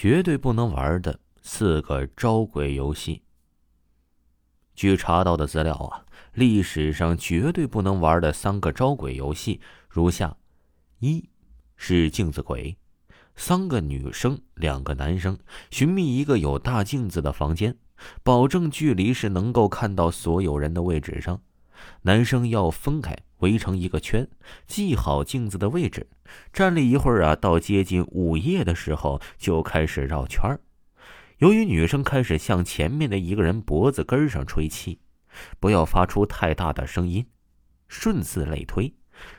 绝对不能玩的四个招鬼游戏。据查到的资料啊，历史上绝对不能玩的三个招鬼游戏如下：一是镜子鬼，三个女生，两个男生寻觅一个有大镜子的房间，保证距离是能够看到所有人的位置上。男生要分开围成一个圈，记好镜子的位置，站立一会儿啊，到接近午夜的时候就开始绕圈。由于女生开始向前面的一个人脖子根上吹气，不要发出太大的声音，顺次类推，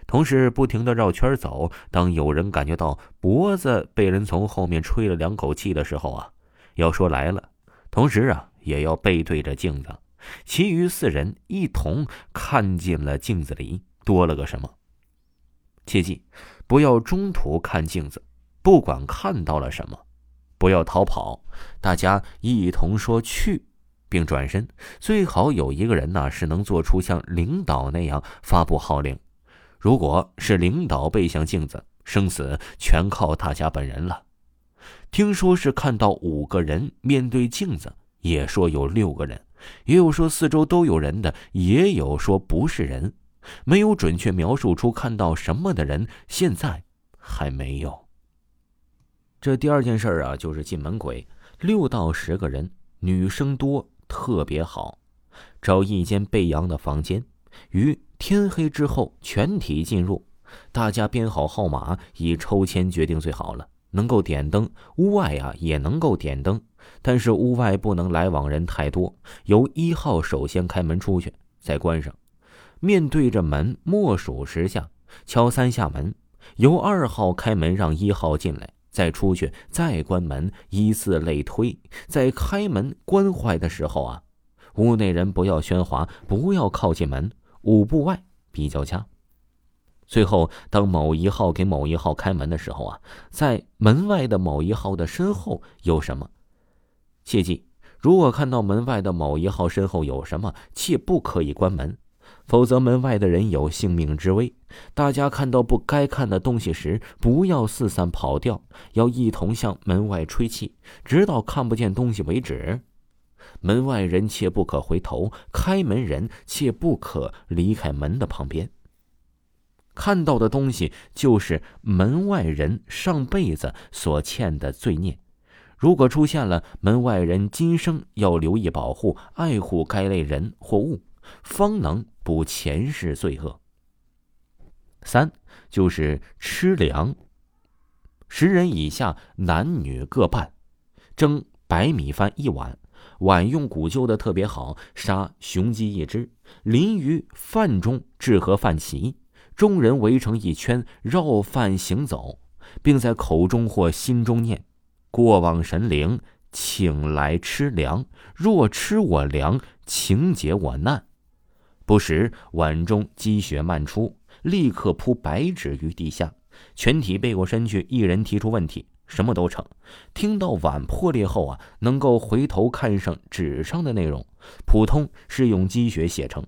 同时不停的绕圈走。当有人感觉到脖子被人从后面吹了两口气的时候啊，要说来了，同时啊也要背对着镜子。其余四人一同看进了镜子里，多了个什么？切记，不要中途看镜子，不管看到了什么，不要逃跑。大家一同说去，并转身。最好有一个人呢是能做出像领导那样发布号令。如果是领导背向镜子，生死全靠大家本人了。听说是看到五个人面对镜子，也说有六个人。也有说四周都有人的，也有说不是人，没有准确描述出看到什么的人，现在还没有。这第二件事啊，就是进门鬼，六到十个人，女生多，特别好，找一间背阳的房间，于天黑之后全体进入，大家编好号码，以抽签决定最好了。能够点灯，屋外啊也能够点灯，但是屋外不能来往人太多。由一号首先开门出去，再关上，面对着门默数十下，敲三下门。由二号开门让一号进来，再出去，再关门，依次类推。在开门关坏的时候啊，屋内人不要喧哗，不要靠近门。五步外比较佳。最后，当某一号给某一号开门的时候啊，在门外的某一号的身后有什么？切记，如果看到门外的某一号身后有什么，切不可以关门，否则门外的人有性命之危。大家看到不该看的东西时，不要四散跑掉，要一同向门外吹气，直到看不见东西为止。门外人切不可回头，开门人切不可离开门的旁边。看到的东西就是门外人上辈子所欠的罪孽，如果出现了，门外人今生要留意保护、爱护该类人或物，方能补前世罪恶。三就是吃粮，十人以下男女各半，蒸白米饭一碗，碗用古旧的特别好，杀雄鸡一只，淋于饭中，置合饭齐。众人围成一圈，绕饭行走，并在口中或心中念：“过往神灵，请来吃粮。若吃我粮，请解我难。”不时碗中积雪漫出，立刻铺白纸于地下，全体背过身去，一人提出问题，什么都成。听到碗破裂后啊，能够回头看上纸上的内容，普通是用积雪写成。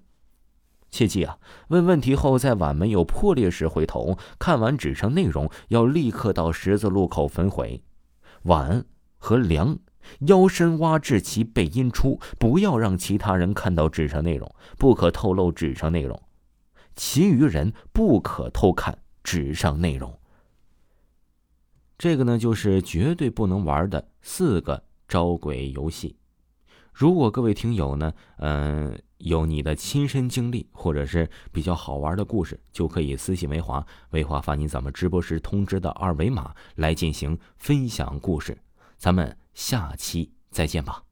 切记啊！问问题后，在碗没有破裂时回头看完纸上内容，要立刻到十字路口焚毁碗和粮，腰身挖至其背阴处，不要让其他人看到纸上内容，不可透露纸上内容，其余人不可偷看纸上内容。这个呢，就是绝对不能玩的四个招鬼游戏。如果各位听友呢，嗯。有你的亲身经历，或者是比较好玩的故事，就可以私信维华，维华发你咱们直播时通知的二维码来进行分享故事。咱们下期再见吧。